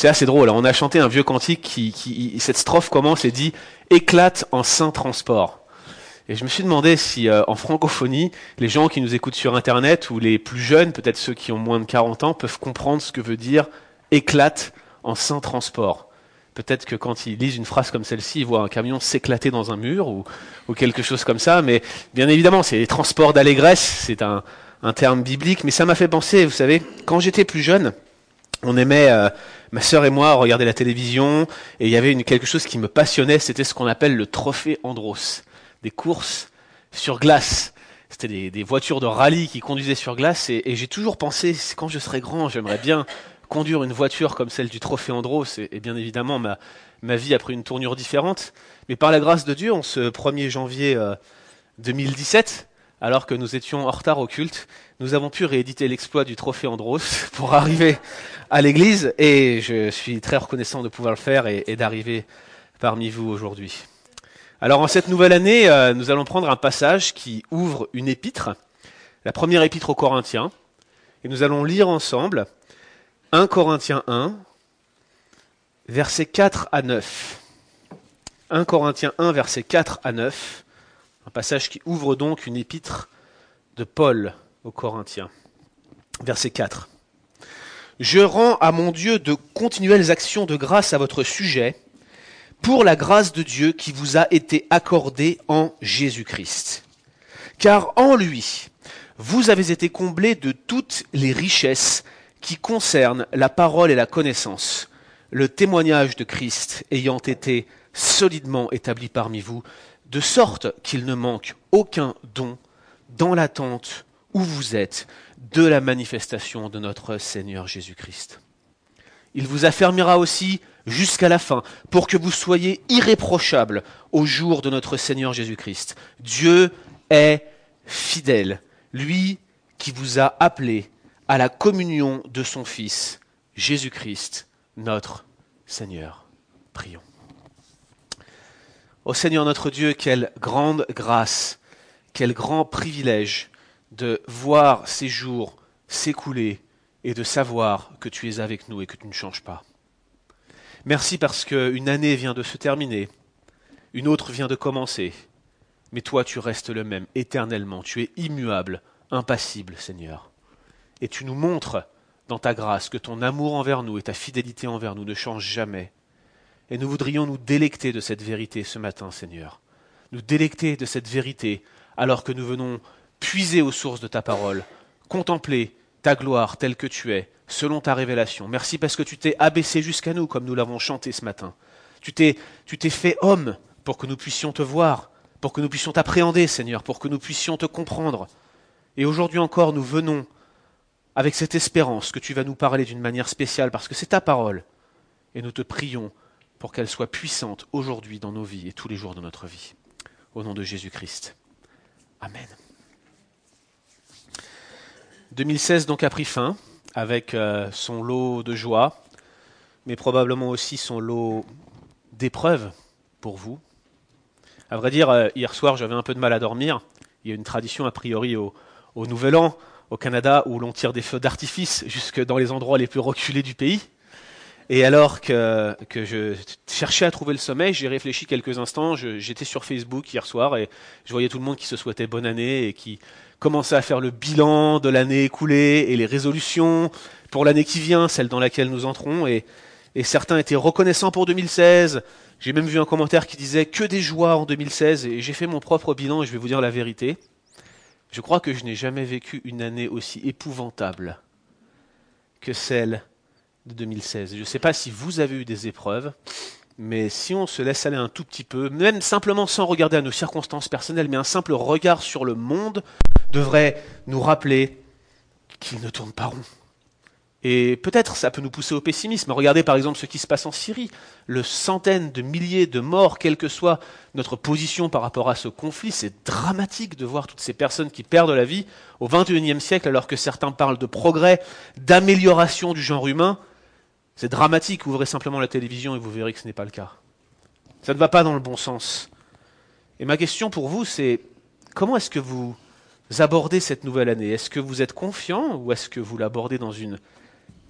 C'est assez drôle. On a chanté un vieux cantique qui, cette strophe commence et dit éclate en saint transport. Et je me suis demandé si euh, en francophonie, les gens qui nous écoutent sur Internet ou les plus jeunes, peut-être ceux qui ont moins de 40 ans, peuvent comprendre ce que veut dire éclate en saint transport. Peut-être que quand ils lisent une phrase comme celle-ci, ils voient un camion s'éclater dans un mur ou, quelque chose comme ça. Mais bien évidemment, c'est les transports d'allégresse, c'est un, terme biblique. Mais ça m'a fait penser, vous savez, quand j'étais plus jeune, on aimait, euh, ma sœur et moi, regarder la télévision, et il y avait une, quelque chose qui me passionnait, c'était ce qu'on appelle le trophée Andros des courses sur glace. C'était des, des, voitures de rallye qui conduisaient sur glace et, et j'ai toujours pensé, quand je serai grand, j'aimerais bien conduire une voiture comme celle du Trophée Andros et, et, bien évidemment ma, ma vie a pris une tournure différente. Mais par la grâce de Dieu, en ce 1er janvier euh, 2017, alors que nous étions en retard au culte, nous avons pu rééditer l'exploit du Trophée Andros pour arriver à l'église et je suis très reconnaissant de pouvoir le faire et, d'arriver parmi vous aujourd'hui. Alors en cette nouvelle année, euh, nous allons prendre un passage qui ouvre une épître, la première épître aux Corinthiens, et nous allons lire ensemble 1 Corinthiens 1, versets 4 à 9. 1 Corinthiens 1, versets 4 à 9, un passage qui ouvre donc une épître de Paul aux Corinthiens. Verset 4. Je rends à mon Dieu de continuelles actions de grâce à votre sujet, pour la grâce de Dieu qui vous a été accordée en Jésus-Christ. Car en lui, vous avez été comblés de toutes les richesses qui concernent la parole et la connaissance, le témoignage de Christ ayant été solidement établi parmi vous, de sorte qu'il ne manque aucun don dans l'attente où vous êtes de la manifestation de notre Seigneur Jésus-Christ. Il vous affermira aussi jusqu'à la fin, pour que vous soyez irréprochables au jour de notre Seigneur Jésus-Christ. Dieu est fidèle, lui qui vous a appelé à la communion de son Fils, Jésus-Christ, notre Seigneur. Prions. Ô Seigneur notre Dieu, quelle grande grâce, quel grand privilège de voir ces jours s'écouler et de savoir que tu es avec nous et que tu ne changes pas. Merci parce qu'une année vient de se terminer, une autre vient de commencer, mais toi tu restes le même éternellement, tu es immuable, impassible, Seigneur. Et tu nous montres dans ta grâce que ton amour envers nous et ta fidélité envers nous ne changent jamais. Et nous voudrions nous délecter de cette vérité ce matin, Seigneur. Nous délecter de cette vérité alors que nous venons puiser aux sources de ta parole, contempler ta gloire telle que tu es, selon ta révélation. Merci parce que tu t'es abaissé jusqu'à nous, comme nous l'avons chanté ce matin. Tu t'es, tu t'es fait homme pour que nous puissions te voir, pour que nous puissions t'appréhender, Seigneur, pour que nous puissions te comprendre. Et aujourd'hui encore, nous venons avec cette espérance que tu vas nous parler d'une manière spéciale, parce que c'est ta parole. Et nous te prions pour qu'elle soit puissante aujourd'hui dans nos vies et tous les jours de notre vie. Au nom de Jésus-Christ. Amen. 2016 donc a pris fin avec euh, son lot de joie, mais probablement aussi son lot d'épreuves pour vous. À vrai dire, euh, hier soir, j'avais un peu de mal à dormir. Il y a une tradition, a priori, au, au Nouvel An, au Canada, où l'on tire des feux d'artifice jusque dans les endroits les plus reculés du pays. Et alors que, je cherchais à trouver le sommeil, j'ai réfléchi quelques instants. J'étais sur Facebook hier soir et je voyais tout le monde qui se souhaitait bonne année et qui commençait à faire le bilan de l'année écoulée et les résolutions pour l'année qui vient, celle dans laquelle nous entrons. Et, et certains étaient reconnaissants pour 2016. J'ai même vu un commentaire qui disait que des joies en 2016 et j'ai fait mon propre bilan et je vais vous dire la vérité. Je crois que je n'ai jamais vécu une année aussi épouvantable que celle de 2016. Je ne sais pas si vous avez eu des épreuves, mais si on se laisse aller un tout petit peu, même simplement sans regarder à nos circonstances personnelles, mais un simple regard sur le monde devrait nous rappeler qu'il ne tourne pas rond. Et peut-être ça peut nous pousser au pessimisme. Regardez par exemple ce qui se passe en Syrie. Le centaines de milliers de morts, quelle que soit notre position par rapport à ce conflit, c'est dramatique de voir toutes ces personnes qui perdent la vie au XXIe siècle alors que certains parlent de progrès, d'amélioration du genre humain. C'est dramatique, ouvrez simplement la télévision et vous verrez que ce n'est pas le cas. Ça ne va pas dans le bon sens. Et ma question pour vous, c'est comment est-ce que vous abordez cette nouvelle année? Est-ce que vous êtes confiant ou est-ce que vous l'abordez dans une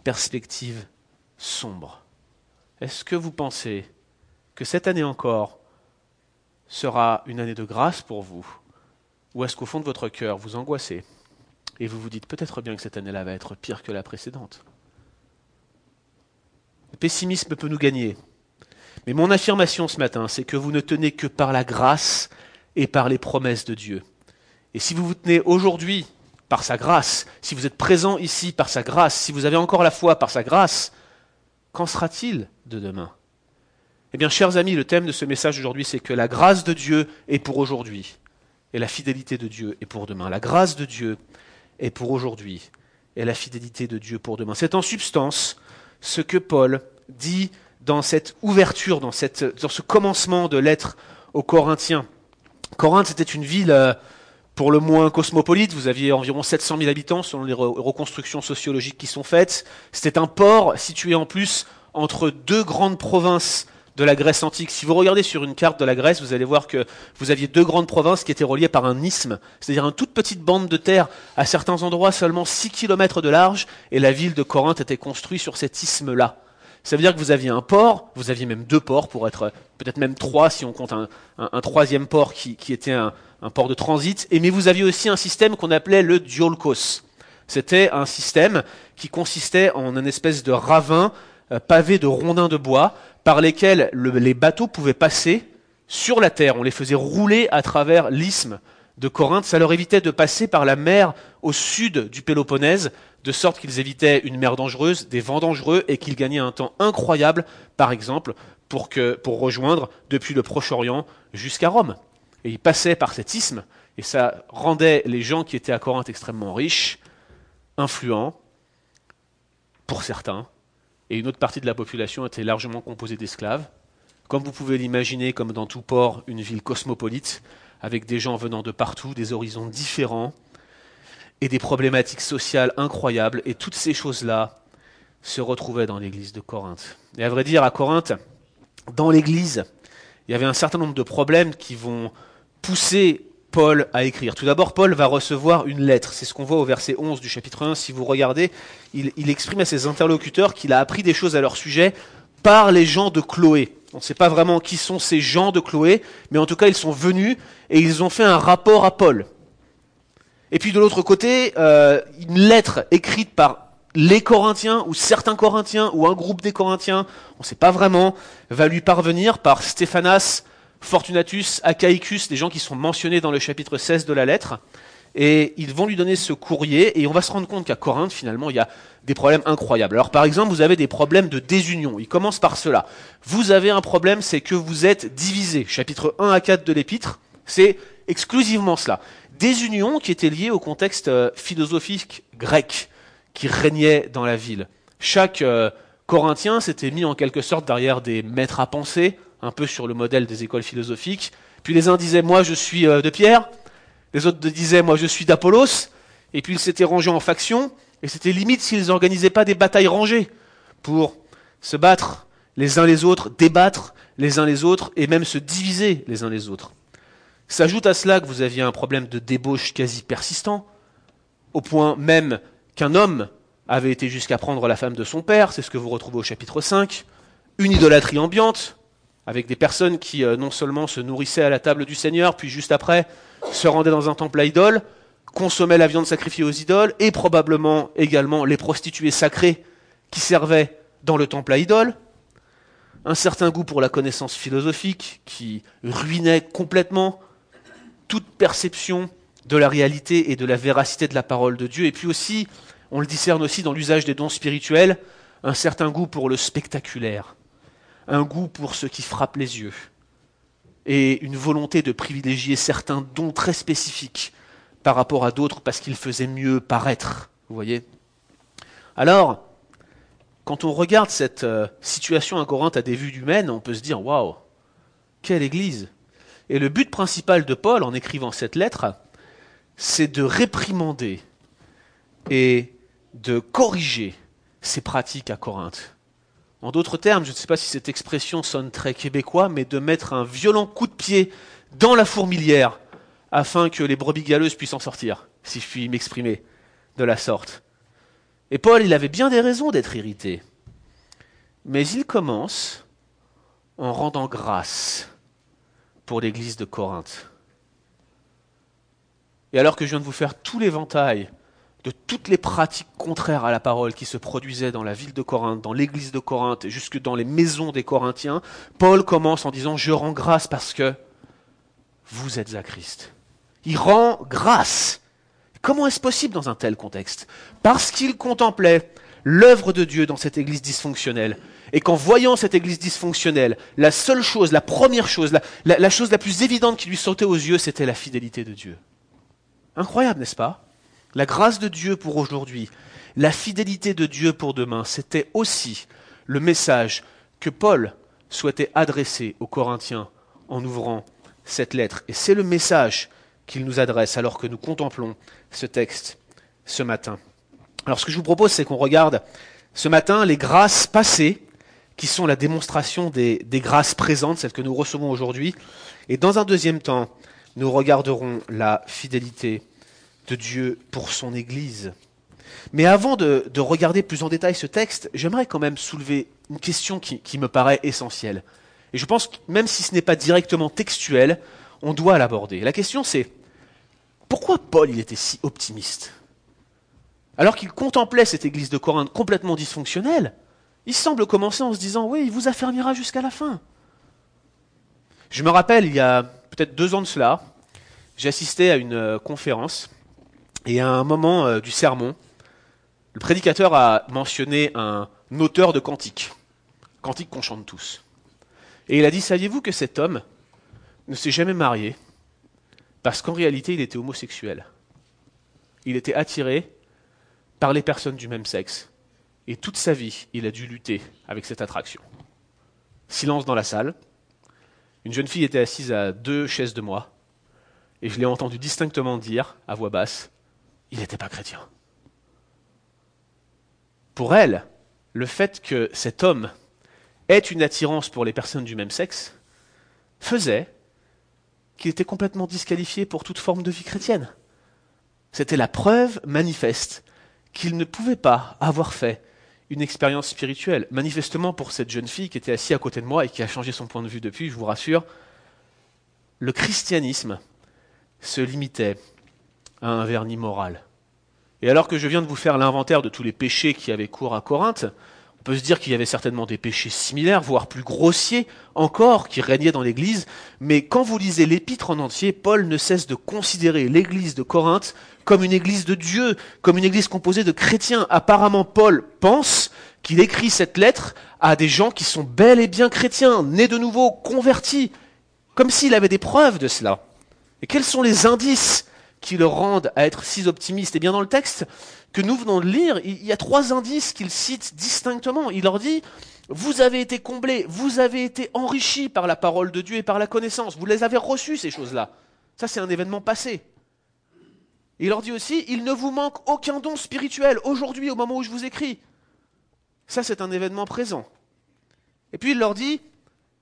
perspective sombre? Est-ce que vous pensez que cette année encore sera une année de grâce pour vous? Ou est-ce qu'au fond de votre cœur, vous angoissez? Et vous vous dites peut-être bien que cette année-là va être pire que la précédente Le pessimisme peut nous gagner. Mais mon affirmation ce matin, c'est que vous ne tenez que par la grâce et par les promesses de Dieu. Et si vous vous tenez aujourd'hui par sa grâce, si vous êtes présent ici par sa grâce, si vous avez encore la foi par sa grâce, qu'en sera-t-il de demain? Eh bien, chers amis, le thème de ce message aujourd'hui, c'est que la grâce de Dieu est pour aujourd'hui et la fidélité de Dieu est pour demain. La grâce de Dieu est pour aujourd'hui et la fidélité de Dieu pour demain. C'est en substance ce que Paul dit dans cette ouverture, dans, cette, dans ce commencement de l'être aux Corinthiens. Corinthe, c'était une ville euh, pour le moins cosmopolite. Vous aviez environ 700 000 habitants selon les reconstructions sociologiques qui sont faites. C'était un port situé en plus entre deux grandes provinces de la Grèce antique. Si vous regardez sur une carte de la Grèce, vous allez voir que vous aviez deux grandes provinces qui étaient reliées par un isthme, c'est-à-dire une toute petite bande de terre, à certains endroits seulement 6 km de large, et la ville de Corinthe était construite sur cet isthme-là. Ça veut dire que vous aviez un port, vous aviez même deux ports, pour être peut-être même trois si on compte un, troisième port qui, était un, port de transit, et mais vous aviez aussi un système qu'on appelait le diolkos. C'était un système qui consistait en une espèce de ravin euh, pavé de rondins de bois par lesquels les bateaux pouvaient passer sur la terre. On les faisait rouler à travers l'isthme de Corinthe. Ça leur évitait de passer par la mer au sud du Péloponnèse, de sorte qu'ils évitaient une mer dangereuse, des vents dangereux, et qu'ils gagnaient un temps incroyable, par exemple, pour, rejoindre depuis le Proche-Orient jusqu'à Rome. Et ils passaient par cet isthme, et ça rendait les gens qui étaient à Corinthe extrêmement riches, influents, pour certains, et une autre partie de la population était largement composée d'esclaves. Comme vous pouvez l'imaginer, comme dans tout port, une ville cosmopolite, avec des gens venant de partout, des horizons différents, et des problématiques sociales incroyables, et toutes ces choses-là se retrouvaient dans l'église de Corinthe. Et à vrai dire, à Corinthe, dans l'église, il y avait un certain nombre de problèmes qui vont pousser Paul à écrire. Tout d'abord, Paul va recevoir une lettre. C'est ce qu'on voit au verset 11 du chapitre 1. Si vous regardez, il, exprime à ses interlocuteurs qu'il a appris des choses à leur sujet par les gens de Chloé. On ne sait pas vraiment qui sont ces gens de Chloé, mais en tout cas, ils sont venus et ils ont fait un rapport à Paul. Et puis de l'autre côté, euh, une lettre écrite par les Corinthiens ou certains Corinthiens ou un groupe des Corinthiens, on ne sait pas vraiment, va lui parvenir par Stéphanas, Fortunatus, Achaicus, des gens qui sont mentionnés dans le chapitre 16 de la lettre. Et ils vont lui donner ce courrier, et on va se rendre compte qu'à Corinthe, finalement, il y a des problèmes incroyables. Alors, par exemple, vous avez des problèmes de désunion. Il commence par cela. Vous avez un problème, c'est que vous êtes divisé. Chapitre 1 à 4 de l'épître, c'est exclusivement cela. Désunion qui était liée au contexte euh, philosophique grec qui régnait dans la ville. Chaque euh, Corinthien s'était mis en quelque sorte derrière des maîtres à penser, un peu sur le modèle des écoles philosophiques. Puis les uns disaient moi je suis euh, de Pierre, les autres disaient moi je suis d'Apollos, et puis ils s'étaient rangés en factions, et c'était limite s'ils n'organisaient pas des batailles rangées pour se battre les uns les autres, débattre les uns les autres, et même se diviser les uns les autres. S'ajoute à cela que vous aviez un problème de débauche quasi persistant, au point même qu'un homme avait été jusqu'à prendre la femme de son père, c'est ce que vous retrouvez au chapitre 5, une idolâtrie ambiante, avec des personnes qui euh, non seulement se nourrissaient à la table du Seigneur, puis juste après se rendaient dans un temple à idoles, consommaient la viande sacrifiée aux idoles, et probablement également les prostituées sacrées qui servaient dans le temple à idoles, un certain goût pour la connaissance philosophique qui ruinait complètement toute perception de la réalité et de la véracité de la parole de Dieu, et puis aussi, on le discerne aussi dans l'usage des dons spirituels, un certain goût pour le spectaculaire, un goût pour ce qui frappe les yeux et une volonté de privilégier certains dons très spécifiques par rapport à d'autres parce qu'ils faisaient mieux paraître. Vous voyez Alors, quand on regarde cette euh, situation à Corinthe à des vues humaines, on peut se dire waouh, quelle église Et le but principal de Paul en écrivant cette lettre, c'est de réprimander et de corriger ces pratiques à Corinthe. En d'autres termes, je ne sais pas si cette expression sonne très québécois, mais de mettre un violent coup de pied dans la fourmilière afin que les brebis galeuses puissent en sortir, si je puis m'exprimer de la sorte. Et Paul, il avait bien des raisons d'être irrité. Mais il commence en rendant grâce pour l'église de Corinthe. Et alors que je viens de vous faire tout l'éventail de toutes les pratiques contraires à la parole qui se produisaient dans la ville de Corinthe, dans l'église de Corinthe et jusque dans les maisons des Corinthiens, Paul commence en disant Je rends grâce parce que vous êtes à Christ. Il rend grâce. Comment est-ce possible dans un tel contexte? Parce qu'il contemplait l'œuvre de Dieu dans cette église dysfonctionnelle. Et qu'en voyant cette église dysfonctionnelle, la seule chose, la première chose, la, la chose la plus évidente qui lui sautait aux yeux, c'était la fidélité de Dieu. Incroyable, n'est-ce pas? La grâce de Dieu pour aujourd'hui, la fidélité de Dieu pour demain, c'était aussi le message que Paul souhaitait adresser aux Corinthiens en ouvrant cette lettre. Et c'est le message qu'il nous adresse alors que nous contemplons ce texte ce matin. Alors ce que je vous propose, c'est qu'on regarde ce matin les grâces passées, qui sont la démonstration des, des grâces présentes, celles que nous recevons aujourd'hui. Et dans un deuxième temps, nous regarderons la fidélité de Dieu pour son Église. Mais avant de, de regarder plus en détail ce texte, j'aimerais quand même soulever une question qui, me paraît essentielle. Et je pense que même si ce n'est pas directement textuel, on doit l'aborder. La question c'est, pourquoi Paul il était si optimiste? Alors qu'il contemplait cette église de Corinthe complètement dysfonctionnelle, il semble commencer en se disant, oui, il vous affermira jusqu'à la fin. Je me rappelle, il y a peut-être deux ans de cela, j'ai assisté à une euh, conférence et à un moment euh, du sermon, le prédicateur a mentionné un auteur de cantiques, cantiques qu'on chante tous. Et il a dit, saviez-vous que cet homme ne s'est jamais marié parce qu'en réalité il était homosexuel? Il était attiré par les personnes du même sexe. Et toute sa vie, il a dû lutter avec cette attraction. Silence dans la salle. Une jeune fille était assise à deux chaises de moi. Et je l'ai entendu distinctement dire, à voix basse, il n'était pas chrétien. Pour elle, le fait que cet homme ait une attirance pour les personnes du même sexe faisait qu'il était complètement disqualifié pour toute forme de vie chrétienne. C'était la preuve manifeste qu'il ne pouvait pas avoir fait une expérience spirituelle. Manifestement, pour cette jeune fille qui était assise à côté de moi et qui a changé son point de vue depuis, je vous rassure, le christianisme se limitait à un vernis moral. Et alors que je viens de vous faire l'inventaire de tous les péchés qui avaient cours à Corinthe, on peut se dire qu'il y avait certainement des péchés similaires, voire plus grossiers encore, qui régnaient dans l'Église, mais quand vous lisez l'épître en entier, Paul ne cesse de considérer l'Église de Corinthe comme une Église de Dieu, comme une Église composée de chrétiens. Apparemment, Paul pense qu'il écrit cette lettre à des gens qui sont bel et bien chrétiens, nés de nouveau, convertis, comme s'il avait des preuves de cela. Et quels sont les indices qui le rendent à être si optimiste Eh bien, dans le texte, que nous venons de lire, il y a trois indices qu'il cite distinctement. Il leur dit, vous avez été comblés, vous avez été enrichis par la parole de Dieu et par la connaissance, vous les avez reçus, ces choses-là. Ça, c'est un événement passé. Il leur dit aussi, il ne vous manque aucun don spirituel aujourd'hui, au moment où je vous écris. Ça, c'est un événement présent. Et puis il leur dit,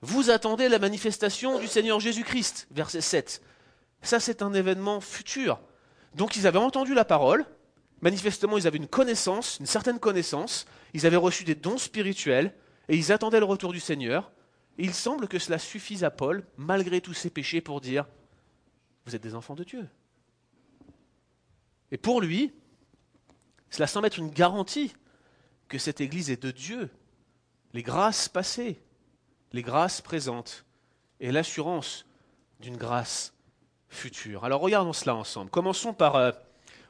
vous attendez la manifestation du Seigneur Jésus-Christ, verset 7. Ça, c'est un événement futur. Donc ils avaient entendu la parole, Manifestement, ils avaient une connaissance, une certaine connaissance, ils avaient reçu des dons spirituels, et ils attendaient le retour du Seigneur. Il semble que cela suffise à Paul, malgré tous ses péchés, pour dire, vous êtes des enfants de Dieu. Et pour lui, cela semble être une garantie que cette Église est de Dieu. Les grâces passées, les grâces présentes, et l'assurance d'une grâce future. Alors regardons cela ensemble. Commençons par... Euh,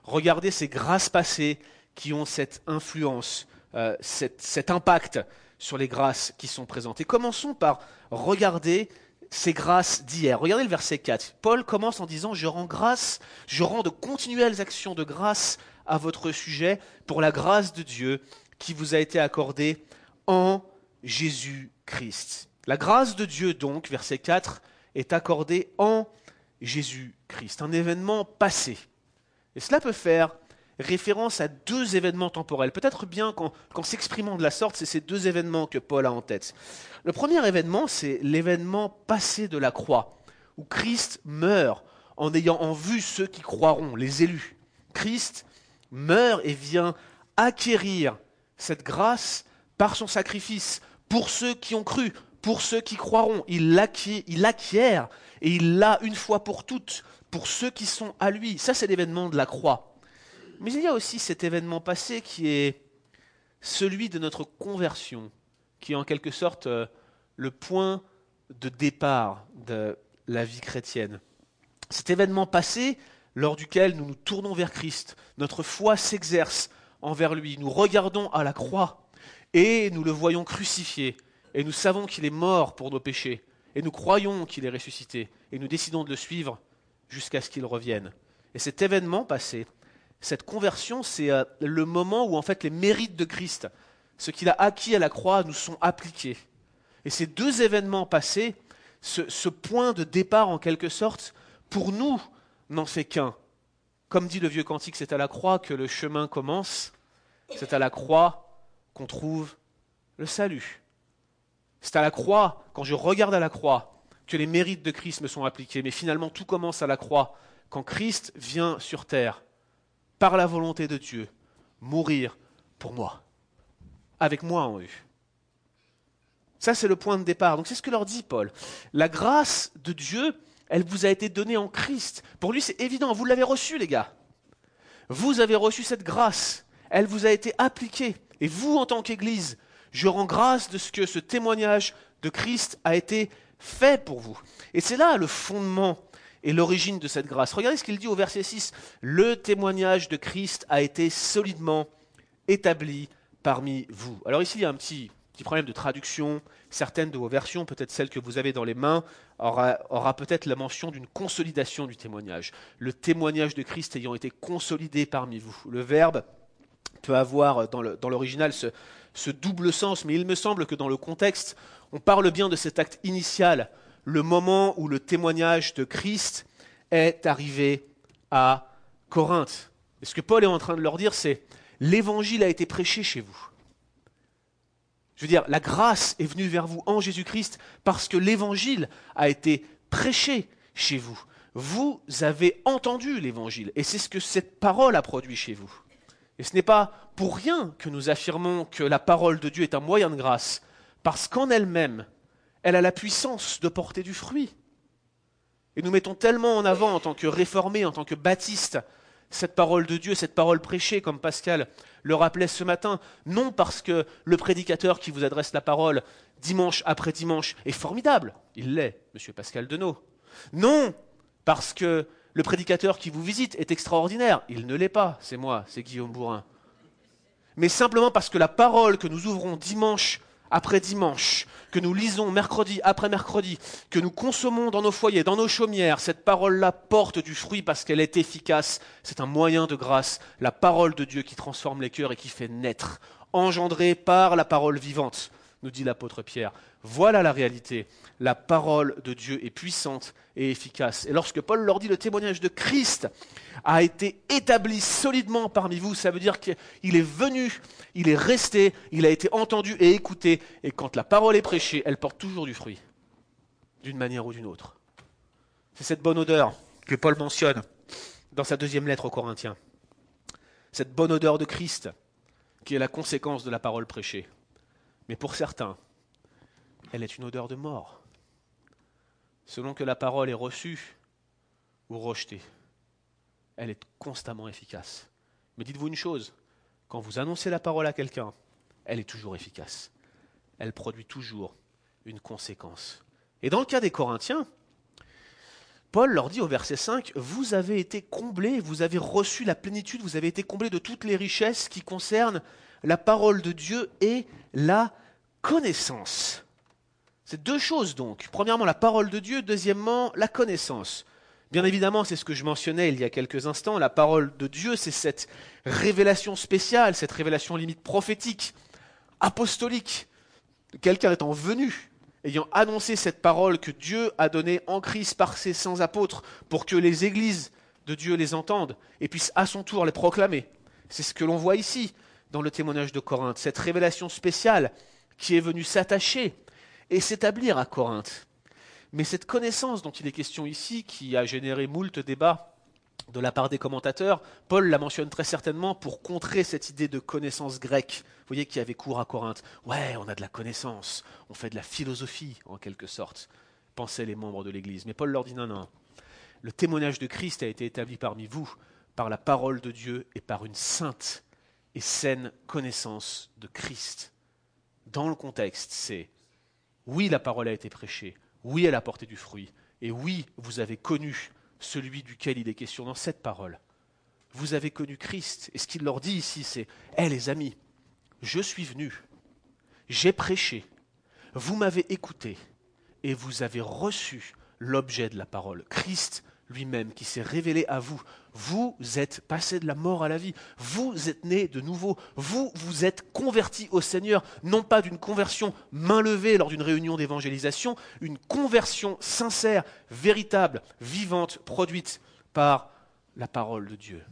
Regardez ces grâces passées qui ont cette influence, euh, cet impact sur les grâces qui sont présentes. Et commençons par regarder ces grâces d'hier. Regardez le verset 4. Paul commence en disant, je rends grâce, je rends de continuelles actions de grâce à votre sujet pour la grâce de Dieu qui vous a été accordée en Jésus-Christ. La grâce de Dieu, donc, verset 4, est accordée en Jésus-Christ, un événement passé. Et cela peut faire référence à deux événements temporels. Peut-être bien qu'en s'exprimant de la sorte, c'est ces deux événements que Paul a en tête. Le premier événement, c'est l'événement passé de la croix, où Christ meurt en ayant en vue ceux qui croiront, les élus. Christ meurt et vient acquérir cette grâce par son sacrifice pour ceux qui ont cru, pour ceux qui croiront. Il l'acquiert et il l'a une fois pour toutes pour ceux qui sont à lui. Ça, c'est l'événement de la croix. Mais il y a aussi cet événement passé qui est celui de notre conversion, qui est en quelque sorte euh, le point de départ de la vie chrétienne. Cet événement passé, lors duquel nous nous tournons vers Christ, notre foi s'exerce envers lui, nous regardons à la croix et nous le voyons crucifié, et nous savons qu'il est mort pour nos péchés, et nous croyons qu'il est ressuscité, et nous décidons de le suivre jusqu'à ce qu'il revienne. Et cet événement passé, cette conversion, c'est euh, le moment où en fait les mérites de Christ, ce qu'il a acquis à la croix, nous sont appliqués. Et ces deux événements passés, ce, point de départ en quelque sorte, pour nous, n'en fait qu'un. Comme dit le vieux cantique, c'est à la croix que le chemin commence, c'est à la croix qu'on trouve le salut. C'est à la croix, quand je regarde à la croix, que les mérites de Christ me sont appliqués. Mais finalement, tout commence à la croix, quand Christ vient sur terre, par la volonté de Dieu, mourir pour moi, avec moi en vue. Ça, c'est le point de départ. Donc c'est ce que leur dit Paul. La grâce de Dieu, elle vous a été donnée en Christ. Pour lui, c'est évident. Vous l'avez reçu, les gars. Vous avez reçu cette grâce. Elle vous a été appliquée. Et vous, en tant qu'Église, je rends grâce de ce que ce témoignage de Christ a été fait pour vous. Et c'est là le fondement et l'origine de cette grâce. Regardez ce qu'il dit au verset 6. Le témoignage de Christ a été solidement établi parmi vous. Alors ici, il y a un petit, petit problème de traduction. Certaines de vos versions, peut-être celles que vous avez dans les mains, aura, aura peut-être la mention d'une consolidation du témoignage. Le témoignage de Christ ayant été consolidé parmi vous. Le verbe peut avoir dans l'original ce, ce double sens, mais il me semble que dans le contexte, on parle bien de cet acte initial, le moment où le témoignage de Christ est arrivé à Corinthe. Et ce que Paul est en train de leur dire, c'est l'évangile a été prêché chez vous. Je veux dire, la grâce est venue vers vous en Jésus-Christ parce que l'évangile a été prêché chez vous. Vous avez entendu l'évangile et c'est ce que cette parole a produit chez vous. Et ce n'est pas pour rien que nous affirmons que la parole de Dieu est un moyen de grâce, parce qu'en elle-même, elle a la puissance de porter du fruit. Et nous mettons tellement en avant en tant que réformés, en tant que baptistes, cette parole de Dieu, cette parole prêchée, comme Pascal le rappelait ce matin, non parce que le prédicateur qui vous adresse la parole dimanche après dimanche est formidable, il l'est, monsieur Pascal Denot. Non parce que le prédicateur qui vous visite est extraordinaire. Il ne l'est pas, c'est moi, c'est Guillaume Bourrin. Mais simplement parce que la parole que nous ouvrons dimanche après dimanche, que nous lisons mercredi après mercredi, que nous consommons dans nos foyers, dans nos chaumières, cette parole-là porte du fruit parce qu'elle est efficace. C'est un moyen de grâce, la parole de Dieu qui transforme les cœurs et qui fait naître, engendrée par la parole vivante nous dit l'apôtre Pierre. Voilà la réalité. La parole de Dieu est puissante et efficace. Et lorsque Paul leur dit le témoignage de Christ a été établi solidement parmi vous, ça veut dire qu'il est venu, il est resté, il a été entendu et écouté. Et quand la parole est prêchée, elle porte toujours du fruit, d'une manière ou d'une autre. C'est cette bonne odeur que Paul mentionne dans sa deuxième lettre aux Corinthiens. Cette bonne odeur de Christ qui est la conséquence de la parole prêchée. Mais pour certains, elle est une odeur de mort, selon que la parole est reçue ou rejetée. Elle est constamment efficace. Mais dites-vous une chose, quand vous annoncez la parole à quelqu'un, elle est toujours efficace. Elle produit toujours une conséquence. Et dans le cas des Corinthiens, Paul leur dit au verset 5, Vous avez été comblés, vous avez reçu la plénitude, vous avez été comblés de toutes les richesses qui concernent la parole de Dieu et la connaissance. C'est deux choses donc. Premièrement, la parole de Dieu. Deuxièmement, la connaissance. Bien évidemment, c'est ce que je mentionnais il y a quelques instants. La parole de Dieu, c'est cette révélation spéciale, cette révélation limite prophétique, apostolique. Quelqu'un étant venu, ayant annoncé cette parole que Dieu a donnée en Christ par ses saints apôtres pour que les églises de Dieu les entendent et puissent à son tour les proclamer. C'est ce que l'on voit ici dans le témoignage de Corinthe, cette révélation spéciale qui est venu s'attacher et s'établir à Corinthe. Mais cette connaissance dont il est question ici, qui a généré moult débats de la part des commentateurs, Paul la mentionne très certainement pour contrer cette idée de connaissance grecque. Vous voyez qui avait cours à Corinthe. Ouais, on a de la connaissance, on fait de la philosophie en quelque sorte, pensaient les membres de l'Église. Mais Paul leur dit non, non. Le témoignage de Christ a été établi parmi vous par la parole de Dieu et par une sainte et saine connaissance de Christ. Dans le contexte, c'est oui, la parole a été prêchée, oui, elle a porté du fruit, et oui, vous avez connu celui duquel il est question dans cette parole. Vous avez connu Christ. Et ce qu'il leur dit ici, c'est Hé les amis, je suis venu, j'ai prêché, vous m'avez écouté, et vous avez reçu l'objet de la parole, Christ lui-même qui s'est révélé à vous. Vous êtes passé de la mort à la vie. Vous êtes né de nouveau. Vous vous êtes converti au Seigneur, non pas d'une conversion main levée lors d'une réunion d'évangélisation, une conversion sincère, véritable, vivante, produite par la parole de Dieu.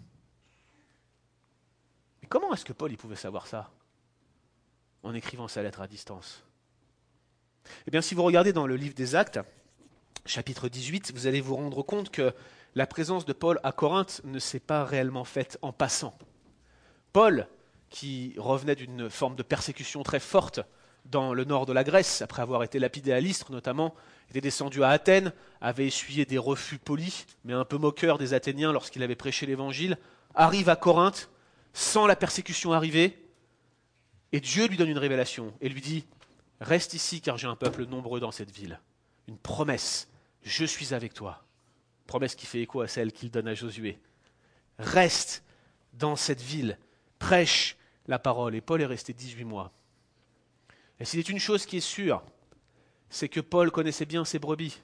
Mais comment est-ce que Paul pouvait savoir ça en écrivant sa lettre à distance? Eh bien, si vous regardez dans le livre des Actes, chapitre 18, vous allez vous rendre compte que la présence de Paul à Corinthe ne s'est pas réellement faite en passant. Paul, qui revenait d'une forme de persécution très forte dans le nord de la Grèce, après avoir été lapidé à l'Istre notamment, était descendu à Athènes, avait essuyé des refus polis, mais un peu moqueurs des Athéniens lorsqu'il avait prêché l'Évangile, arrive à Corinthe, sans la persécution arriver, et Dieu lui donne une révélation et lui dit, Reste ici car j'ai un peuple nombreux dans cette ville. Une promesse je suis avec toi. Promesse qui fait écho à celle qu'il donne à Josué. Reste dans cette ville, prêche la parole. Et Paul est resté 18 mois. Et s'il est une chose qui est sûre, c'est que Paul connaissait bien ses brebis.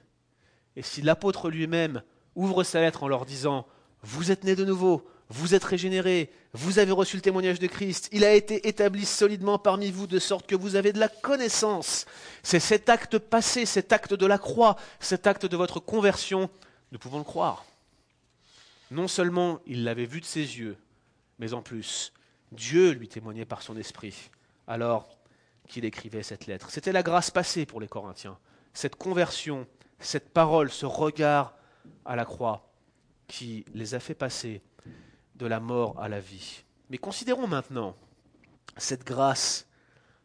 Et si l'apôtre lui-même ouvre sa lettre en leur disant Vous êtes nés de nouveau, vous êtes régénérés, vous avez reçu le témoignage de Christ, il a été établi solidement parmi vous de sorte que vous avez de la connaissance. C'est cet acte passé, cet acte de la croix, cet acte de votre conversion, nous pouvons le croire. Non seulement il l'avait vu de ses yeux, mais en plus, Dieu lui témoignait par son esprit, alors qu'il écrivait cette lettre. C'était la grâce passée pour les Corinthiens, cette conversion, cette parole, ce regard à la croix qui les a fait passer la mort à la vie. Mais considérons maintenant cette grâce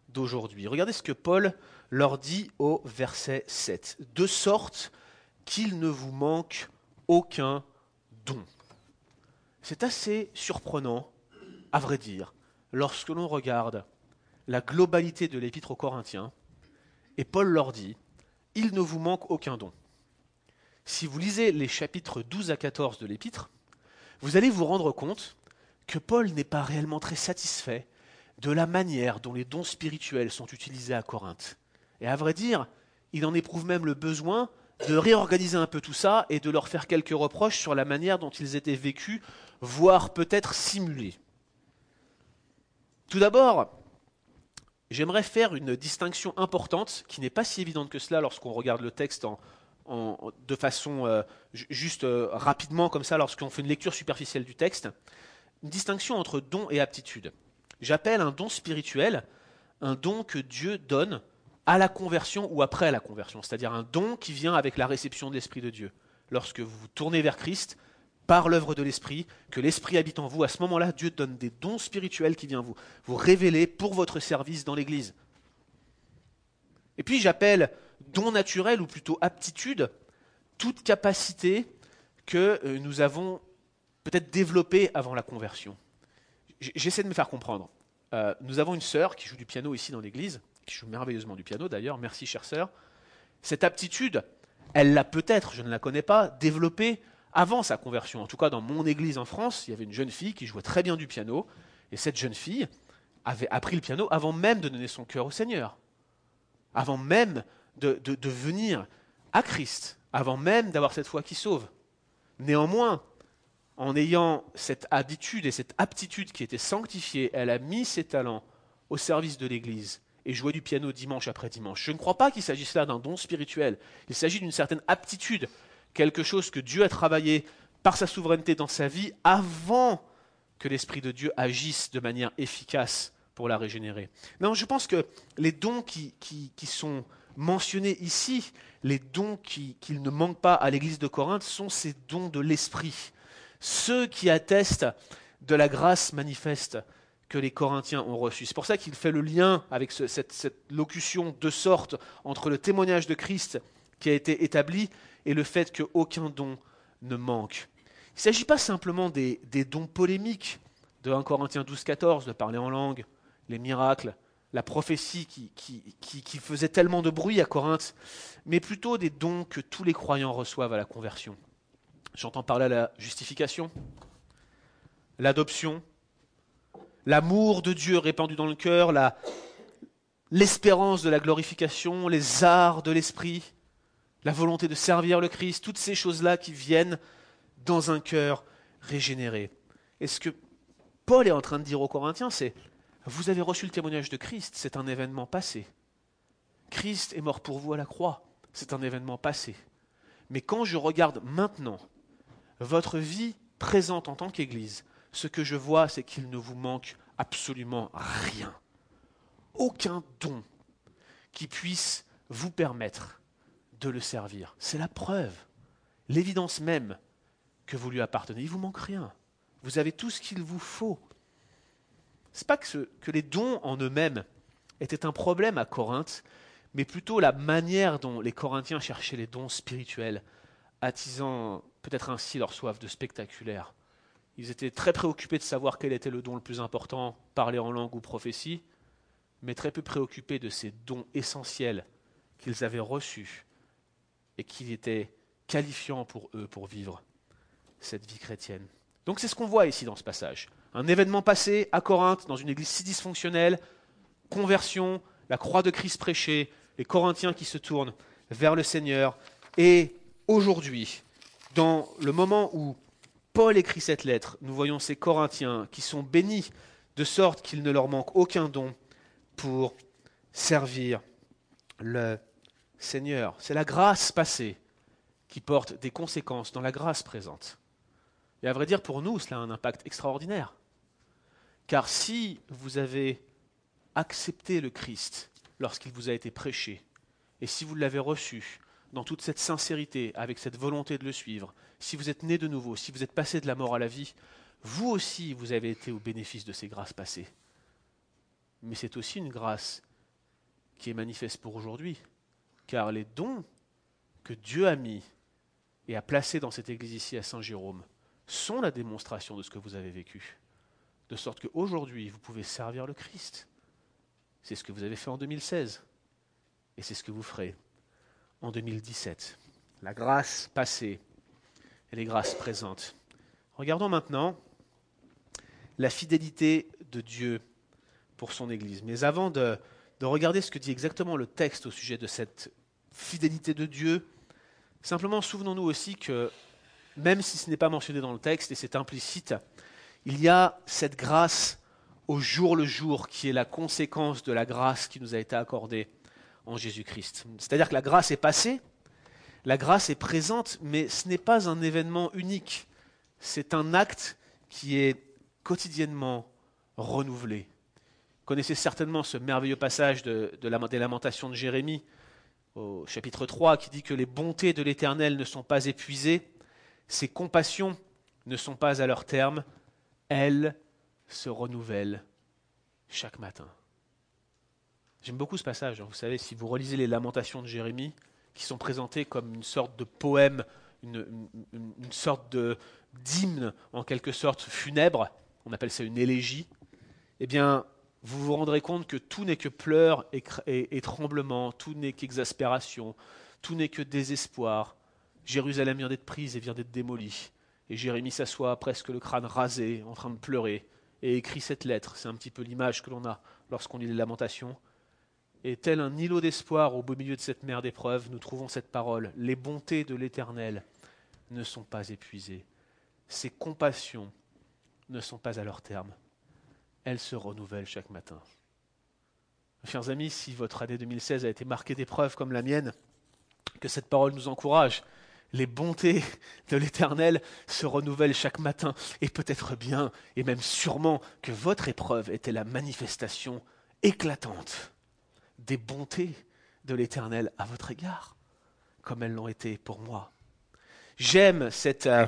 d'aujourd'hui. Regardez ce que Paul leur dit au verset 7. De sorte qu'il ne vous manque aucun don. C'est assez surprenant, à vrai dire, lorsque l'on regarde la globalité de l'épître aux Corinthiens, et Paul leur dit, il ne vous manque aucun don. Si vous lisez les chapitres 12 à 14 de l'épître, vous allez vous rendre compte que Paul n'est pas réellement très satisfait de la manière dont les dons spirituels sont utilisés à Corinthe. Et à vrai dire, il en éprouve même le besoin de réorganiser un peu tout ça et de leur faire quelques reproches sur la manière dont ils étaient vécus, voire peut-être simulés. Tout d'abord, j'aimerais faire une distinction importante qui n'est pas si évidente que cela lorsqu'on regarde le texte en, de façon euh, juste euh, rapidement comme ça lorsqu'on fait une lecture superficielle du texte, une distinction entre don et aptitude. J'appelle un don spirituel un don que Dieu donne à la conversion ou après la conversion, c'est-à-dire un don qui vient avec la réception de l'Esprit de Dieu. Lorsque vous vous tournez vers Christ, par l'œuvre de l'Esprit, que l'Esprit habite en vous, à ce moment-là, Dieu donne des dons spirituels qui viennent vous, vous révéler pour votre service dans l'Église. Et puis j'appelle don naturel, ou plutôt aptitude, toute capacité que euh, nous avons peut-être développée avant la conversion. J'essaie de me faire comprendre. Euh, nous avons une sœur qui joue du piano ici dans l'église, qui joue merveilleusement du piano d'ailleurs, merci chère sœur. Cette aptitude, elle l'a peut-être, je ne la connais pas, développée avant sa conversion. En tout cas, dans mon église en France, il y avait une jeune fille qui jouait très bien du piano, et cette jeune fille avait appris le piano avant même de donner son cœur au Seigneur, avant même de, venir à Christ, avant même d'avoir cette foi qui sauve. Néanmoins, en ayant cette habitude et cette aptitude qui était sanctifiée, elle a mis ses talents au service de l'Église et joué du piano dimanche après dimanche. Je ne crois pas qu'il s'agisse là d'un don spirituel. Il s'agit d'une certaine aptitude, quelque chose que Dieu a travaillé par sa souveraineté dans sa vie avant que l'Esprit de Dieu agisse de manière efficace pour la régénérer. Non, je pense que les dons qui sont mentionnés ici, les dons qu'il ne manque pas à l'église de Corinthe, sont ces dons de l'esprit. ceux qui attestent de la grâce manifeste que les Corinthiens ont reçue. C'est pour ça qu'il fait le lien avec cette, locution de sorte entre le témoignage de Christ qui a été établi et le fait qu'aucun don ne manque. Il ne s'agit pas simplement des, dons polémiques de 1 Corinthiens 12, 14, de parler en langue, les miracles, la prophétie qui, faisait tellement de bruit à Corinthe, mais plutôt des dons que tous les croyants reçoivent à la conversion. J'entends parler à la justification, l'adoption, l'amour de Dieu répandu dans le cœur, l'espérance de la glorification, les arts de l'esprit, la volonté de servir le Christ, toutes ces choses-là qui viennent dans un cœur régénéré. Et ce que Paul est en train de dire aux Corinthiens, c'est vous avez reçu le témoignage de Christ, c'est un événement passé. Christ est mort pour vous à la croix, c'est un événement passé. Mais quand je regarde maintenant votre vie présente en tant qu'Église, ce que je vois, c'est qu'il ne vous manque absolument rien. Aucun don qui puisse vous permettre de le servir. C'est la preuve, l'évidence même que vous lui appartenez. Il vous manque rien. Vous avez tout ce qu'il vous faut. C'est pas que, les dons en eux-mêmes étaient un problème à Corinthe, mais plutôt la manière dont les Corinthiens cherchaient les dons spirituels, attisant peut-être ainsi leur soif de spectaculaire. Ils étaient très préoccupés de savoir quel était le don le plus important, parler en langue ou prophétie, mais très peu préoccupés de ces dons essentiels qu'ils avaient reçus et qui étaient qualifiants pour eux pour vivre cette vie chrétienne. Donc c'est ce qu'on voit ici dans ce passage. Un événement passé à Corinthe, dans une église si dysfonctionnelle, conversion, la croix de Christ prêchée, les Corinthiens qui se tournent vers le Seigneur. Et aujourd'hui, dans le moment où Paul écrit cette lettre, nous voyons ces Corinthiens qui sont bénis de sorte qu'il ne leur manque aucun don pour servir le Seigneur. C'est la grâce passée qui porte des conséquences dans la grâce présente. Et à vrai dire, pour nous, cela a un impact extraordinaire. Car si vous avez accepté le Christ lorsqu'il vous a été prêché, et si vous l'avez reçu dans toute cette sincérité, avec cette volonté de le suivre, si vous êtes né de nouveau, si vous êtes passé de la mort à la vie, vous aussi, vous avez été au bénéfice de ces grâces passées. Mais c'est aussi une grâce qui est manifeste pour aujourd'hui car les dons que Dieu a mis et a placés dans cette église ici à Saint-Jérôme sont la démonstration de ce que vous avez vécu. De sorte qu'aujourd'hui, vous pouvez servir le Christ. C'est ce que vous avez fait en 2016. Et c'est ce que vous ferez en 2017. La grâce passée et les grâces présentes. Regardons maintenant la fidélité de Dieu pour son Église. Mais avant de, de regarder ce que dit exactement le texte au sujet de cette fidélité de Dieu. Simplement, souvenons-nous aussi que, même si ce n'est pas mentionné dans le texte et c'est implicite, il y a cette grâce au jour le jour qui est la conséquence de la grâce qui nous a été accordée en Jésus-Christ. C'est-à-dire que la grâce est passée, la grâce est présente, mais ce n'est pas un événement unique. C'est un acte qui est quotidiennement renouvelé. Vous connaissez certainement ce merveilleux passage de, la, des lamentations de Jérémie, au chapitre 3 qui dit que les bontés de l'Éternel ne sont pas épuisées, ses compassions ne sont pas à leur terme, elles se renouvellent chaque matin. J'aime beaucoup ce passage. Hein. Vous savez, si vous relisez les lamentations de Jérémie, qui sont présentées comme une sorte de poème, une, sorte de d'hymne en quelque sorte funèbre, on appelle ça une élégie, eh bien, vous vous rendrez compte que tout n'est que pleurs et, tremblements, tout n'est qu'exaspération, tout n'est que désespoir. Jérusalem vient d'être prise et vient d'être démolie. Et Jérémie s'assoit presque le crâne rasé, en train de pleurer, et écrit cette lettre. C'est un petit peu l'image que l'on a lorsqu'on lit les lamentations. Et tel un îlot d'espoir au beau milieu de cette mer d'épreuves, nous trouvons cette parole. Les bontés de l'Éternel ne sont pas épuisées. Ses compassions ne sont pas à leur terme elle se renouvelle chaque matin. Chers amis, si votre année 2016 a été marquée d'épreuves comme la mienne, que cette parole nous encourage. Les bontés de l'Éternel se renouvellent chaque matin, et peut-être bien, et même sûrement, que votre épreuve était la manifestation éclatante des bontés de l'Éternel à votre égard, comme elles l'ont été pour moi. J'aime cette, euh,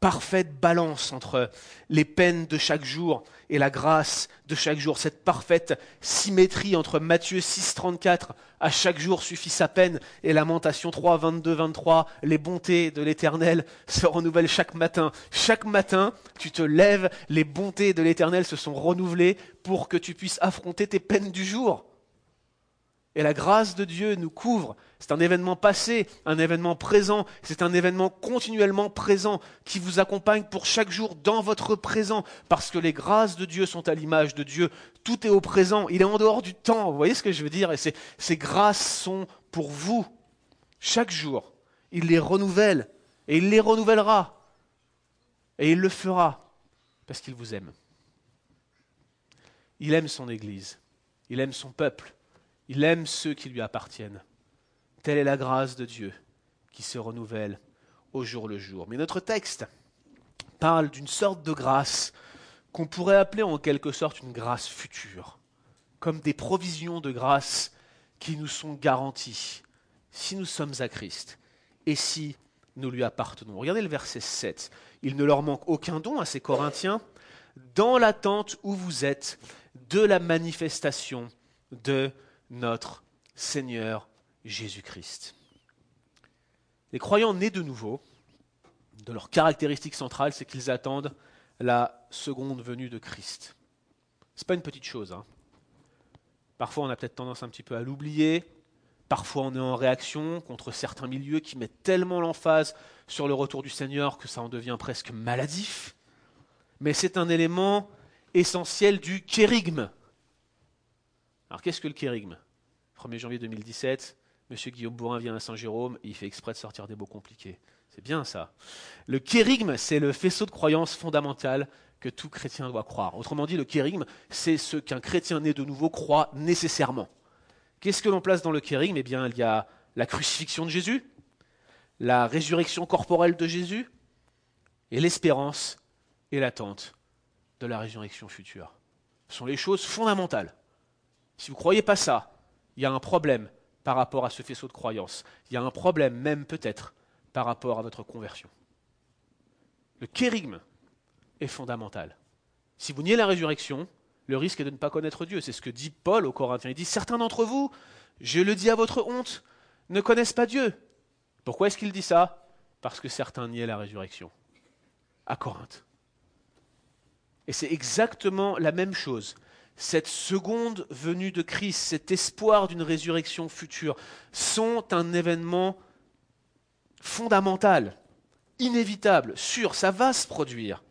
parfaite balance entre les peines de chaque jour et la grâce de chaque jour, cette parfaite symétrie entre Matthieu 6, 34, à chaque jour suffit sa peine, et Lamentation 3, 22, 23, les bontés de l'Éternel se renouvellent chaque matin. Chaque matin, tu te lèves, les bontés de l'Éternel se sont renouvelées pour que tu puisses affronter tes peines du jour. Et la grâce de Dieu nous couvre. C'est un événement passé, un événement présent, c'est un événement continuellement présent qui vous accompagne pour chaque jour dans votre présent, parce que les grâces de Dieu sont à l'image de Dieu. Tout est au présent, il est en dehors du temps. Vous voyez ce que je veux dire? Et ces, ces grâces sont pour vous. Chaque jour, il les renouvelle, et il les renouvellera, et il le fera, parce qu'il vous aime. Il aime son Église, il aime son peuple. Il aime ceux qui lui appartiennent. Telle est la grâce de Dieu qui se renouvelle au jour le jour. Mais notre texte parle d'une sorte de grâce qu'on pourrait appeler en quelque sorte une grâce future, comme des provisions de grâce qui nous sont garanties si nous sommes à Christ et si nous lui appartenons. Regardez le verset 7. Il ne leur manque aucun don à ces Corinthiens dans l'attente où vous êtes de la manifestation de notre Seigneur Jésus-Christ. Les croyants nés de nouveau, de leur caractéristique centrale, c'est qu'ils attendent la seconde venue de Christ. Ce n'est pas une petite chose. Hein. Parfois, on a peut-être tendance un petit peu à l'oublier. Parfois, on est en réaction contre certains milieux qui mettent tellement l'emphase sur le retour du Seigneur que ça en devient presque maladif. Mais c'est un élément essentiel du kérigme, alors qu'est-ce que le kérigme 1er janvier 2017, M. Guillaume Bourrin vient à Saint-Jérôme et il fait exprès de sortir des mots compliqués. C'est bien ça. Le kérigme, c'est le faisceau de croyances fondamentales que tout chrétien doit croire. Autrement dit, le kérigme, c'est ce qu'un chrétien né de nouveau croit nécessairement. Qu'est-ce que l'on place dans le kérigme Eh bien, il y a la crucifixion de Jésus, la résurrection corporelle de Jésus, et l'espérance et l'attente de la résurrection future. Ce sont les choses fondamentales. Si vous ne croyez pas ça, il y a un problème par rapport à ce faisceau de croyance. Il y a un problème même peut-être par rapport à votre conversion. Le kérigme est fondamental. Si vous niez la résurrection, le risque est de ne pas connaître Dieu. C'est ce que dit Paul aux Corinthiens. Il dit Certains d'entre vous, je le dis à votre honte, ne connaissent pas Dieu. Pourquoi est-ce qu'il dit ça? Parce que certains niaient la résurrection. À Corinthe. Et c'est exactement la même chose cette seconde venue de Christ, cet espoir d'une résurrection future, sont un événement fondamental, inévitable, sûr, ça va se produire.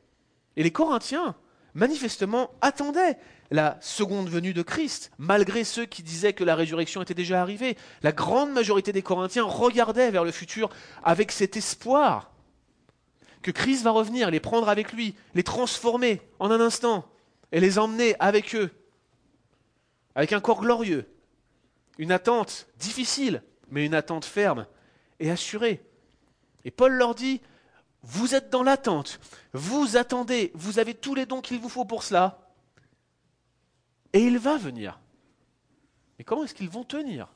Et les Corinthiens, manifestement, attendaient la seconde venue de Christ, malgré ceux qui disaient que la résurrection était déjà arrivée. La grande majorité des Corinthiens regardaient vers le futur avec cet espoir que Christ va revenir, les prendre avec lui, les transformer en un instant, et les emmener avec eux, avec un corps glorieux. Une attente difficile, mais une attente ferme et assurée. Et Paul leur dit, vous êtes dans l'attente, vous attendez, vous avez tous les dons qu'il vous faut pour cela, et il va venir. Mais comment est-ce qu'ils vont tenir?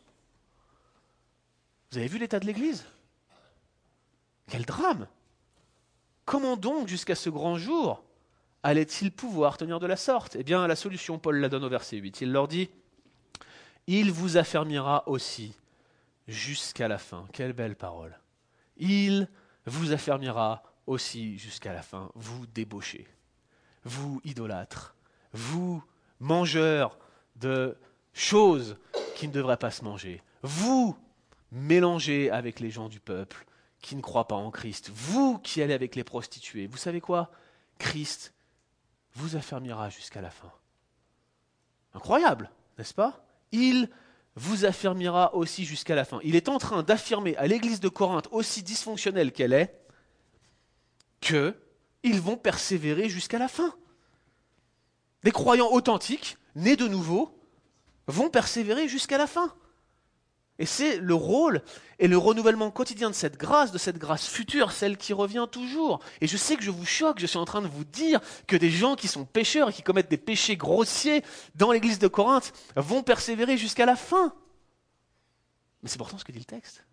Vous avez vu l'état de l'Église? Quel drame Comment donc, jusqu'à ce grand jour, allait-il pouvoir tenir de la sorte? Eh bien, la solution, Paul la donne au verset 8. Il leur dit, Il vous affermira aussi jusqu'à la fin. Quelle belle parole. Il vous affermira aussi jusqu'à la fin, vous débauchez, vous idolâtres, vous mangeurs de choses qui ne devraient pas se manger, vous mélangez avec les gens du peuple qui ne croient pas en Christ, vous qui allez avec les prostituées. Vous savez quoi? Christ vous affermira jusqu'à la fin. Incroyable, n'est-ce pas? Il vous affermira aussi jusqu'à la fin. Il est en train d'affirmer à l'église de Corinthe, aussi dysfonctionnelle qu'elle est, qu'ils vont persévérer jusqu'à la fin. Les croyants authentiques, nés de nouveau, vont persévérer jusqu'à la fin. Et c'est le rôle et le renouvellement quotidien de cette grâce, de cette grâce future, celle qui revient toujours. Et je sais que je vous choque, je suis en train de vous dire que des gens qui sont pécheurs et qui commettent des péchés grossiers dans l'église de Corinthe vont persévérer jusqu'à la fin. Mais c'est pourtant ce que dit le texte.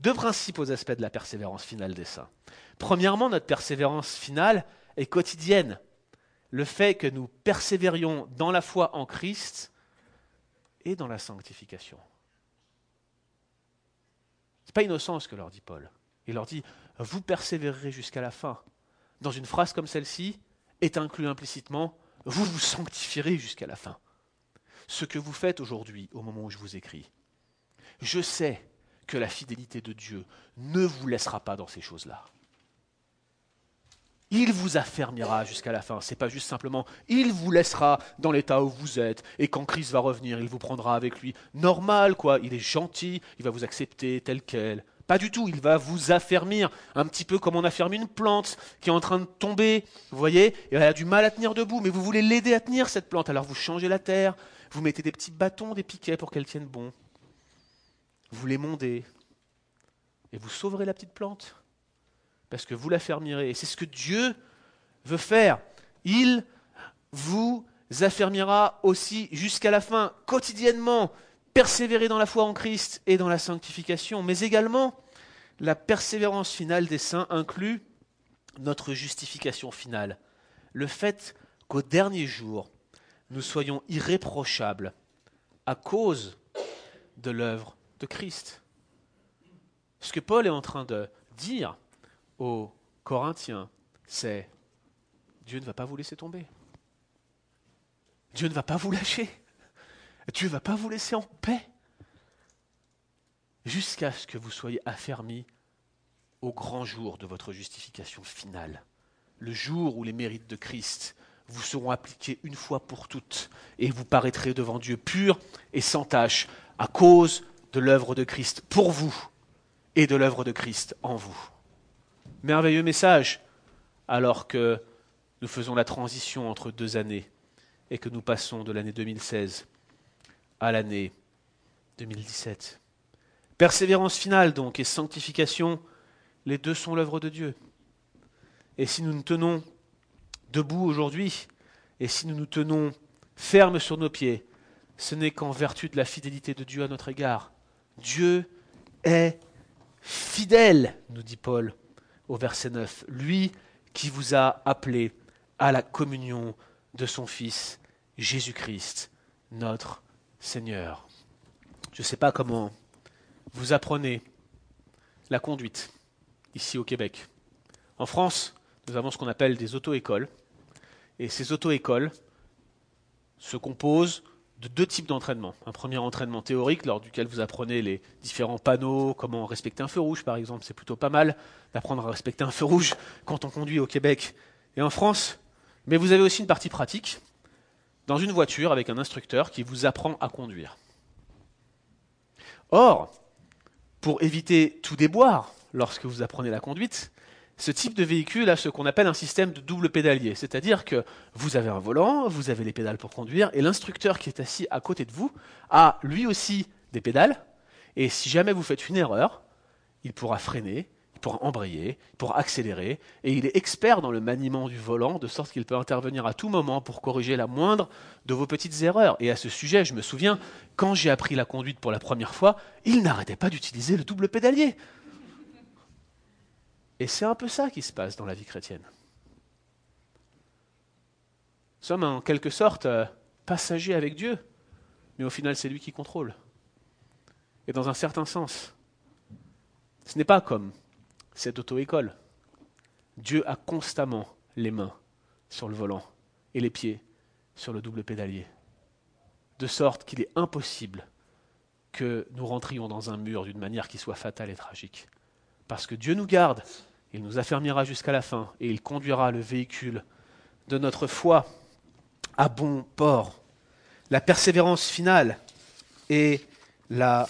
Deux principaux aspects de la persévérance finale des saints. Premièrement, notre persévérance finale est quotidienne. Le fait que nous persévérions dans la foi en Christ et dans la sanctification. Ce n'est pas innocent ce que leur dit Paul. Il leur dit Vous persévérerez jusqu'à la fin. Dans une phrase comme celle-ci, est inclus implicitement Vous vous sanctifierez jusqu'à la fin. Ce que vous faites aujourd'hui, au moment où je vous écris. Je sais que la fidélité de Dieu ne vous laissera pas dans ces choses-là. Il vous affermira jusqu'à la fin. C'est pas juste simplement il vous laissera dans l'état où vous êtes et quand Christ va revenir, il vous prendra avec lui. Normal quoi, il est gentil, il va vous accepter tel quel. Pas du tout, il va vous affermir, un petit peu comme on afferme une plante qui est en train de tomber, vous voyez, et elle a du mal à tenir debout, mais vous voulez l'aider à tenir cette plante, alors vous changez la terre, vous mettez des petits bâtons, des piquets pour qu'elle tienne bon. Vous l'émondez, et vous sauverez la petite plante parce que vous la fermerez. Et c'est ce que Dieu veut faire. Il vous affermira aussi jusqu'à la fin, quotidiennement, persévérer dans la foi en Christ et dans la sanctification. Mais également, la persévérance finale des saints inclut notre justification finale. Le fait qu'au dernier jour, nous soyons irréprochables à cause de l'œuvre de Christ. Ce que Paul est en train de dire, aux Corinthiens, c'est Dieu ne va pas vous laisser tomber. Dieu ne va pas vous lâcher. Dieu ne va pas vous laisser en paix jusqu'à ce que vous soyez affermis au grand jour de votre justification finale, le jour où les mérites de Christ vous seront appliqués une fois pour toutes et vous paraîtrez devant Dieu pur et sans tache à cause de l'œuvre de Christ pour vous et de l'œuvre de Christ en vous. Merveilleux message, alors que nous faisons la transition entre deux années et que nous passons de l'année 2016 à l'année 2017. Persévérance finale donc et sanctification, les deux sont l'œuvre de Dieu. Et si nous nous tenons debout aujourd'hui, et si nous nous tenons fermes sur nos pieds, ce n'est qu'en vertu de la fidélité de Dieu à notre égard. Dieu est fidèle, nous dit Paul au verset 9. Lui qui vous a appelé à la communion de son Fils Jésus-Christ, notre Seigneur. Je ne sais pas comment vous apprenez la conduite ici au Québec. En France, nous avons ce qu'on appelle des auto-écoles. Et ces auto-écoles se composent de deux types d'entraînement. Un premier entraînement théorique, lors duquel vous apprenez les différents panneaux, comment respecter un feu rouge par exemple. C'est plutôt pas mal d'apprendre à respecter un feu rouge quand on conduit au Québec et en France. Mais vous avez aussi une partie pratique dans une voiture avec un instructeur qui vous apprend à conduire. Or, pour éviter tout déboire lorsque vous apprenez la conduite, ce type de véhicule a ce qu'on appelle un système de double pédalier, c'est-à-dire que vous avez un volant, vous avez les pédales pour conduire, et l'instructeur qui est assis à côté de vous a lui aussi des pédales, et si jamais vous faites une erreur, il pourra freiner, il pourra embrayer, il pourra accélérer, et il est expert dans le maniement du volant, de sorte qu'il peut intervenir à tout moment pour corriger la moindre de vos petites erreurs. Et à ce sujet, je me souviens, quand j'ai appris la conduite pour la première fois, il n'arrêtait pas d'utiliser le double pédalier. Et c'est un peu ça qui se passe dans la vie chrétienne. Nous sommes en quelque sorte euh, passagers avec Dieu, mais au final c'est lui qui contrôle. Et dans un certain sens, ce n'est pas comme cette auto-école. Dieu a constamment les mains sur le volant et les pieds sur le double pédalier, de sorte qu'il est impossible que nous rentrions dans un mur d'une manière qui soit fatale et tragique. Parce que Dieu nous garde il nous affermira jusqu'à la fin et il conduira le véhicule de notre foi à bon port. La persévérance finale et la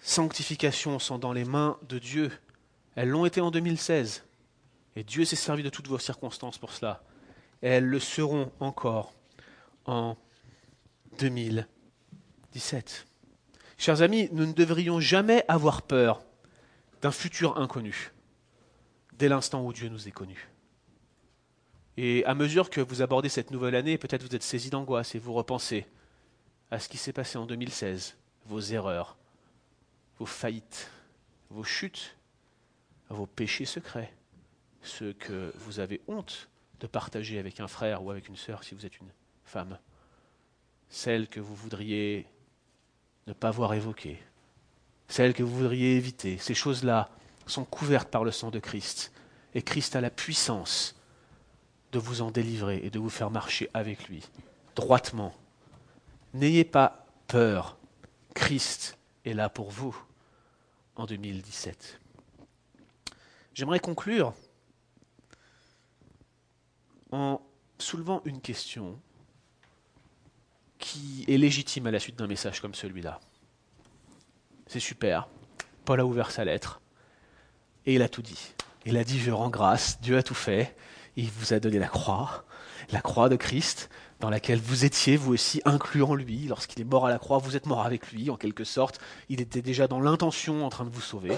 sanctification sont dans les mains de Dieu. Elles l'ont été en 2016 et Dieu s'est servi de toutes vos circonstances pour cela. Elles le seront encore en 2017. Chers amis, nous ne devrions jamais avoir peur d'un futur inconnu dès l'instant où Dieu nous est connu. Et à mesure que vous abordez cette nouvelle année, peut-être vous êtes saisi d'angoisse et vous repensez à ce qui s'est passé en 2016, vos erreurs, vos faillites, vos chutes, vos péchés secrets, ceux que vous avez honte de partager avec un frère ou avec une sœur si vous êtes une femme, celles que vous voudriez ne pas voir évoquées, celles que vous voudriez éviter, ces choses-là sont couvertes par le sang de Christ. Et Christ a la puissance de vous en délivrer et de vous faire marcher avec lui, droitement. N'ayez pas peur, Christ est là pour vous en 2017. J'aimerais conclure en soulevant une question qui est légitime à la suite d'un message comme celui-là. C'est super. Paul a ouvert sa lettre et il a tout dit. Il a dit Je rends grâce, Dieu a tout fait, il vous a donné la croix, la croix de Christ, dans laquelle vous étiez, vous aussi, inclus en lui. Lorsqu'il est mort à la croix, vous êtes mort avec lui, en quelque sorte. Il était déjà dans l'intention en train de vous sauver.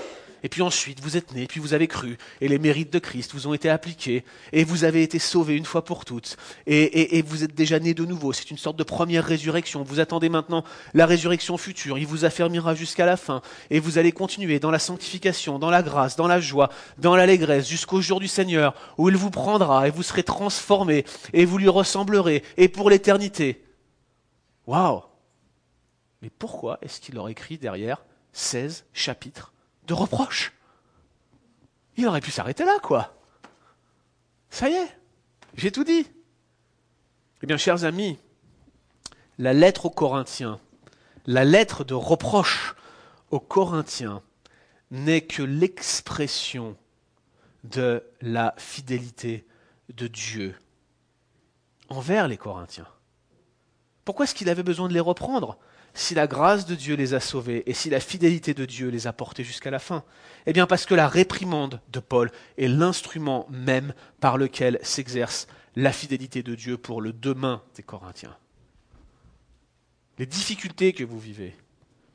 Et puis ensuite, vous êtes né, puis vous avez cru, et les mérites de Christ vous ont été appliqués, et vous avez été sauvés une fois pour toutes, et, vous êtes déjà né de nouveau. C'est une sorte de première résurrection. Vous attendez maintenant la résurrection future. Il vous affermira jusqu'à la fin, et vous allez continuer dans la sanctification, dans la grâce, dans la joie, dans l'allégresse, jusqu'au jour du Seigneur, où il vous prendra, et vous serez transformés, et vous lui ressemblerez, et pour l'éternité. Waouh Mais pourquoi est-ce qu'il leur écrit derrière 16 chapitres? De reproches. Il aurait pu s'arrêter là, quoi. Ça y est, j'ai tout dit. Eh bien, chers amis, la lettre aux Corinthiens, la lettre de reproche aux Corinthiens n'est que l'expression de la fidélité de Dieu envers les Corinthiens. Pourquoi est-ce qu'il avait besoin de les reprendre? Si la grâce de Dieu les a sauvés et si la fidélité de Dieu les a portés jusqu'à la fin Eh bien parce que la réprimande de Paul est l'instrument même par lequel s'exerce la fidélité de Dieu pour le demain des Corinthiens. Les difficultés que vous vivez,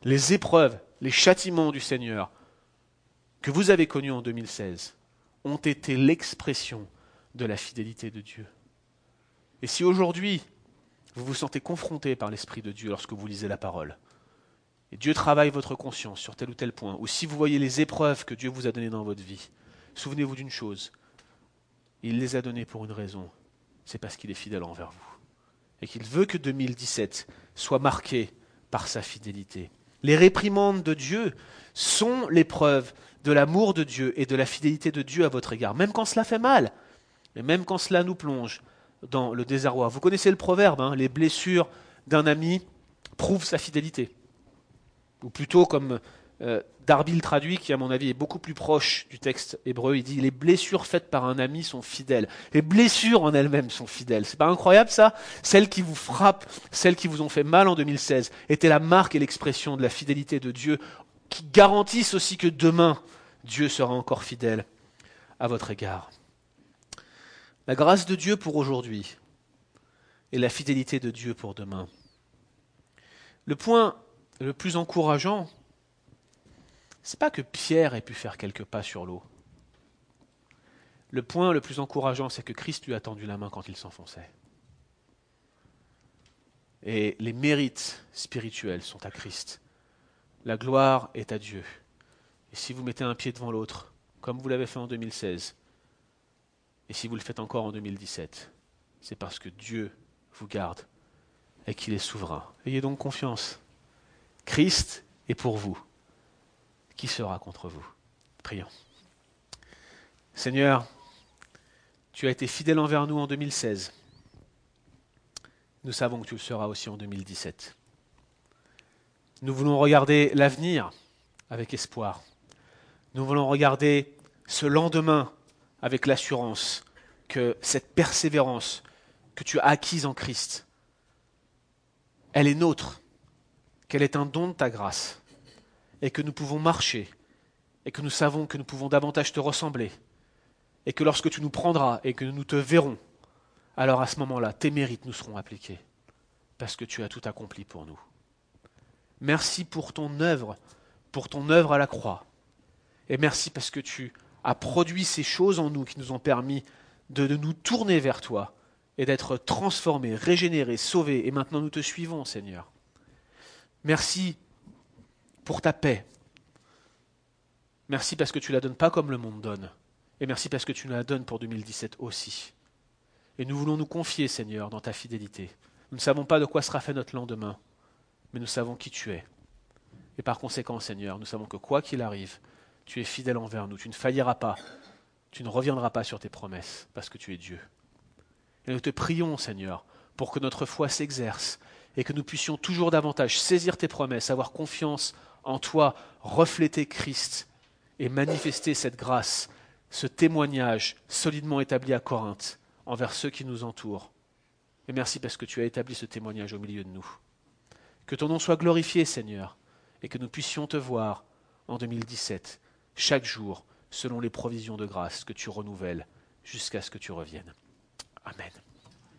les épreuves, les châtiments du Seigneur que vous avez connus en 2016 ont été l'expression de la fidélité de Dieu. Et si aujourd'hui vous vous sentez confronté par l'Esprit de Dieu lorsque vous lisez la parole, et Dieu travaille votre conscience sur tel ou tel point, ou si vous voyez les épreuves que Dieu vous a données dans votre vie, souvenez-vous d'une chose, il les a données pour une raison, c'est parce qu'il est fidèle envers vous, et qu'il veut que 2017 soit marqué par sa fidélité. Les réprimandes de Dieu sont l'épreuve de l'amour de Dieu et de la fidélité de Dieu à votre égard, même quand cela fait mal, et même quand cela nous plonge dans le désarroi. Vous connaissez le proverbe, hein, les blessures d'un ami prouvent sa fidélité. Ou plutôt comme euh, Darby le traduit, qui à mon avis est beaucoup plus proche du texte hébreu, il dit les blessures faites par un ami sont fidèles. Les blessures en elles-mêmes sont fidèles. C'est pas incroyable ça? Celles qui vous frappent, celles qui vous ont fait mal en 2016, étaient la marque et l'expression de la fidélité de Dieu, qui garantissent aussi que demain, Dieu sera encore fidèle à votre égard. La grâce de Dieu pour aujourd'hui et la fidélité de Dieu pour demain. Le point le plus encourageant, c'est pas que Pierre ait pu faire quelques pas sur l'eau. Le point le plus encourageant, c'est que Christ lui a tendu la main quand il s'enfonçait. Et les mérites spirituels sont à Christ. La gloire est à Dieu. Et si vous mettez un pied devant l'autre, comme vous l'avez fait en 2016, et si vous le faites encore en 2017, c'est parce que Dieu vous garde et qu'il est souverain. Ayez donc confiance. Christ est pour vous. Qui sera contre vous? Prions. Seigneur, tu as été fidèle envers nous en 2016. Nous savons que tu le seras aussi en 2017. Nous voulons regarder l'avenir avec espoir. Nous voulons regarder ce lendemain avec l'assurance que cette persévérance que tu as acquise en Christ, elle est nôtre, qu'elle est un don de ta grâce, et que nous pouvons marcher, et que nous savons que nous pouvons davantage te ressembler, et que lorsque tu nous prendras et que nous te verrons, alors à ce moment-là, tes mérites nous seront appliqués, parce que tu as tout accompli pour nous. Merci pour ton œuvre, pour ton œuvre à la croix, et merci parce que tu a produit ces choses en nous qui nous ont permis de, nous tourner vers toi et d'être transformés, régénérés, sauvés. Et maintenant nous te suivons, Seigneur. Merci pour ta paix. Merci parce que tu la donnes pas comme le monde donne. Et merci parce que tu nous la donnes pour 2017 aussi. Et nous voulons nous confier, Seigneur, dans ta fidélité. Nous ne savons pas de quoi sera fait notre lendemain, mais nous savons qui tu es. Et par conséquent, Seigneur, nous savons que quoi qu'il arrive, tu es fidèle envers nous, tu ne failliras pas, tu ne reviendras pas sur tes promesses, parce que tu es Dieu. Et nous te prions, Seigneur, pour que notre foi s'exerce et que nous puissions toujours davantage saisir tes promesses, avoir confiance en toi, refléter Christ et manifester cette grâce, ce témoignage solidement établi à Corinthe envers ceux qui nous entourent. Et merci parce que tu as établi ce témoignage au milieu de nous. Que ton nom soit glorifié, Seigneur, et que nous puissions te voir en 2017, chaque jour, selon les provisions de grâce que tu renouvelles jusqu'à ce que tu reviennes. Amen.